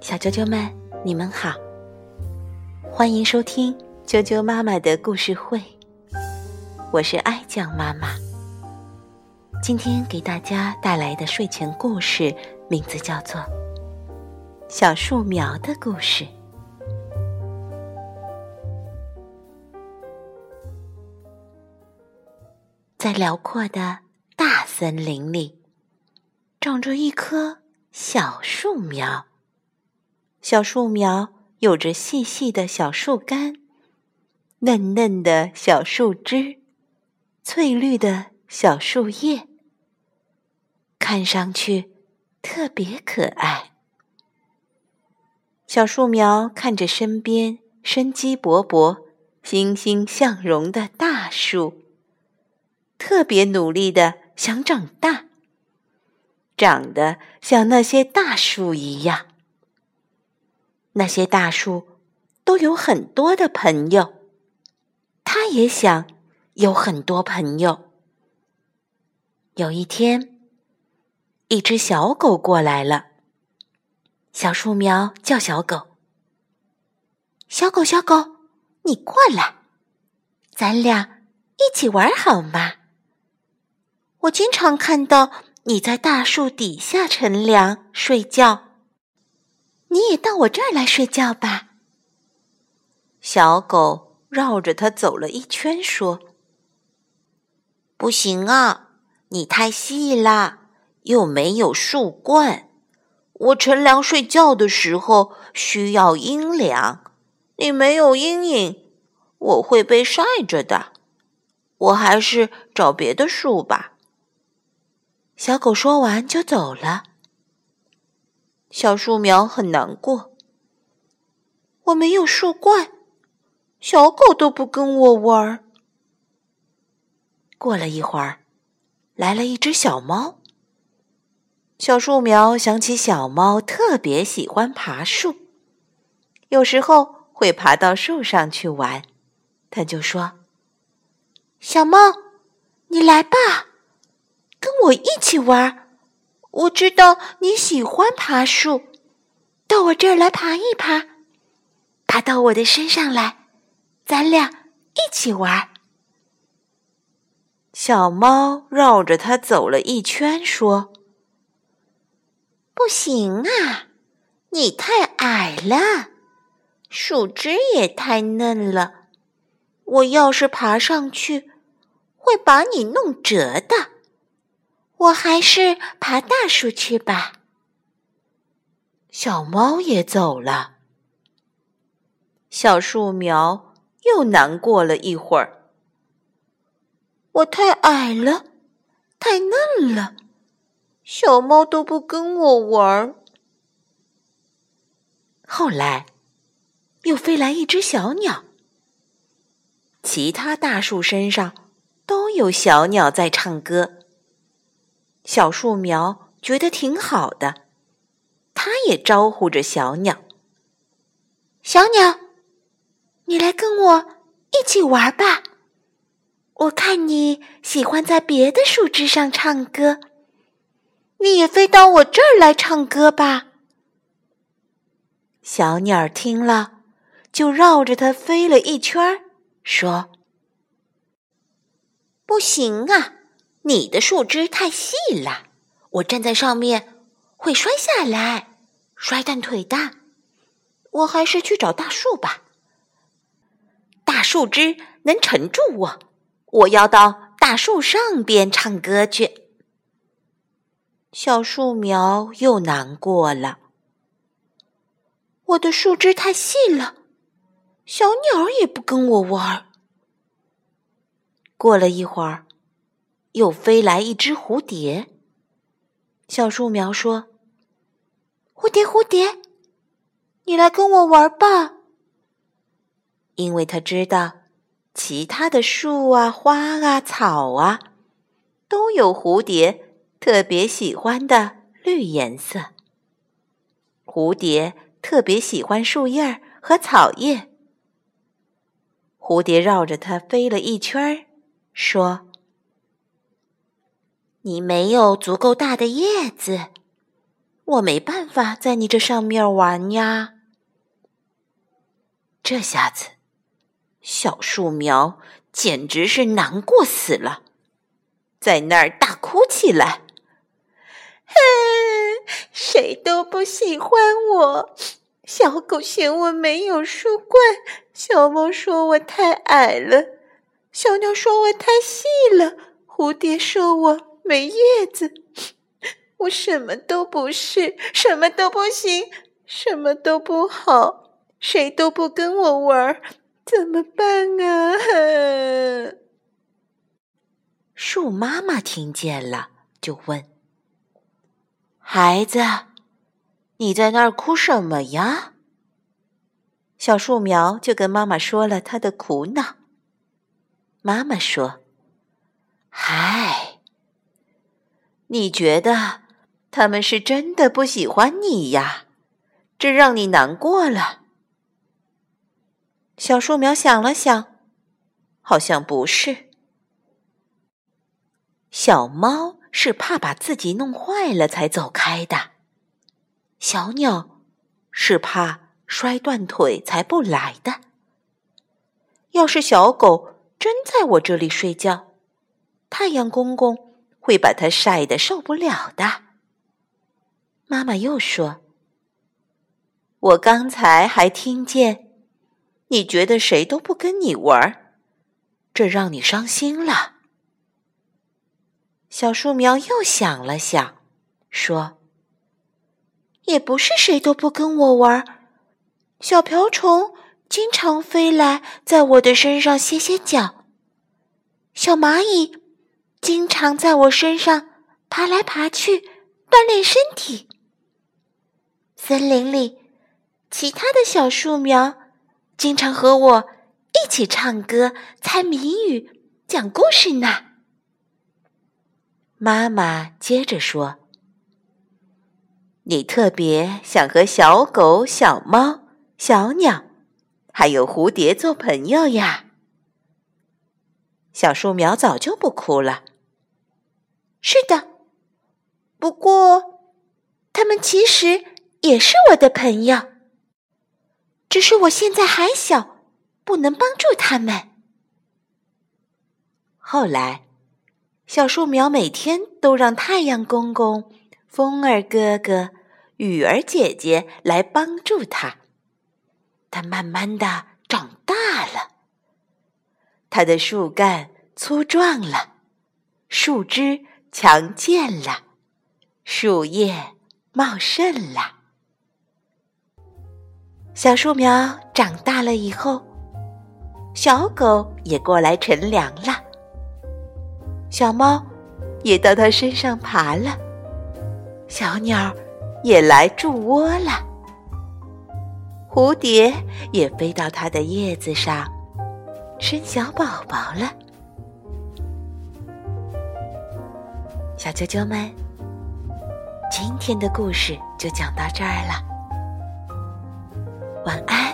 小啾啾们，你们好，欢迎收听啾啾妈妈的故事会。我是爱酱妈妈，今天给大家带来的睡前故事名字叫做《小树苗的故事》。在辽阔的大森林里，长着一棵小树苗。小树苗有着细细的小树干，嫩嫩的小树枝，翠绿的小树叶，看上去特别可爱。小树苗看着身边生机勃勃、欣欣向荣的大树，特别努力的想长大，长得像那些大树一样。那些大树都有很多的朋友，他也想有很多朋友。有一天，一只小狗过来了。小树苗叫小狗：“小狗，小狗，你过来，咱俩一起玩好吗？我经常看到你在大树底下乘凉睡觉。”你也到我这儿来睡觉吧。小狗绕着它走了一圈，说：“不行啊，你太细啦，又没有树冠。我乘凉睡觉的时候需要阴凉，你没有阴影，我会被晒着的。我还是找别的树吧。”小狗说完就走了。小树苗很难过，我没有树冠，小狗都不跟我玩。过了一会儿，来了一只小猫。小树苗想起小猫特别喜欢爬树，有时候会爬到树上去玩，它就说：“小猫，你来吧，跟我一起玩。”我知道你喜欢爬树，到我这儿来爬一爬，爬到我的身上来，咱俩一起玩。小猫绕着它走了一圈，说：“不行啊，你太矮了，树枝也太嫩了，我要是爬上去，会把你弄折的。”我还是爬大树去吧。小猫也走了。小树苗又难过了一会儿。我太矮了，太嫩了，小猫都不跟我玩儿。后来，又飞来一只小鸟。其他大树身上都有小鸟在唱歌。小树苗觉得挺好的，它也招呼着小鸟：“小鸟，你来跟我一起玩吧。我看你喜欢在别的树枝上唱歌，你也飞到我这儿来唱歌吧。”小鸟听了，就绕着它飞了一圈，说：“不行啊。”你的树枝太细了，我站在上面会摔下来，摔断腿的。我还是去找大树吧，大树枝能撑住我。我要到大树上边唱歌去。小树苗又难过了，我的树枝太细了，小鸟也不跟我玩。过了一会儿。又飞来一只蝴蝶。小树苗说：“蝴蝶，蝴蝶，你来跟我玩吧。”因为他知道，其他的树啊、花啊、草啊，都有蝴蝶特别喜欢的绿颜色。蝴蝶特别喜欢树叶和草叶。蝴蝶绕着它飞了一圈，说。你没有足够大的叶子，我没办法在你这上面玩呀。这下子，小树苗简直是难过死了，在那儿大哭起来。哼，谁都不喜欢我。小狗嫌我没有树冠，小猫说我太矮了，小鸟说我太细了，蝴蝶说我没叶子。我什么都不是，什么都不行，什么都不好，谁都不跟我玩，怎么办啊？树妈妈听见了，就问：“孩子，你在那儿哭什么呀？”小树苗就跟妈妈说了他的苦恼。妈妈说：“嗨，你觉得？”他们是真的不喜欢你呀，这让你难过了。小树苗想了想，好像不是。小猫是怕把自己弄坏了才走开的，小鸟是怕摔断腿才不来的。要是小狗真在我这里睡觉，太阳公公会把它晒得受不了的。妈妈又说：“我刚才还听见，你觉得谁都不跟你玩，这让你伤心了。”小树苗又想了想，说：“也不是谁都不跟我玩，小瓢虫经常飞来，在我的身上歇歇脚；小蚂蚁经常在我身上爬来爬去，锻炼身体。”森林里，其他的小树苗经常和我一起唱歌、猜谜语、讲故事呢。妈妈接着说：“你特别想和小狗、小猫、小鸟，还有蝴蝶做朋友呀。”小树苗早就不哭了。是的，不过，他们其实……也是我的朋友，只是我现在还小，不能帮助他们。后来，小树苗每天都让太阳公公、风儿哥哥、雨儿姐姐来帮助它，它慢慢的长大了，它的树干粗壮了，树枝强健了，树叶茂盛了。小树苗长大了以后，小狗也过来乘凉了，小猫也到它身上爬了，小鸟也来筑窝了，蝴蝶也飞到它的叶子上生小宝宝了。小啾啾们，今天的故事就讲到这儿了。晚安。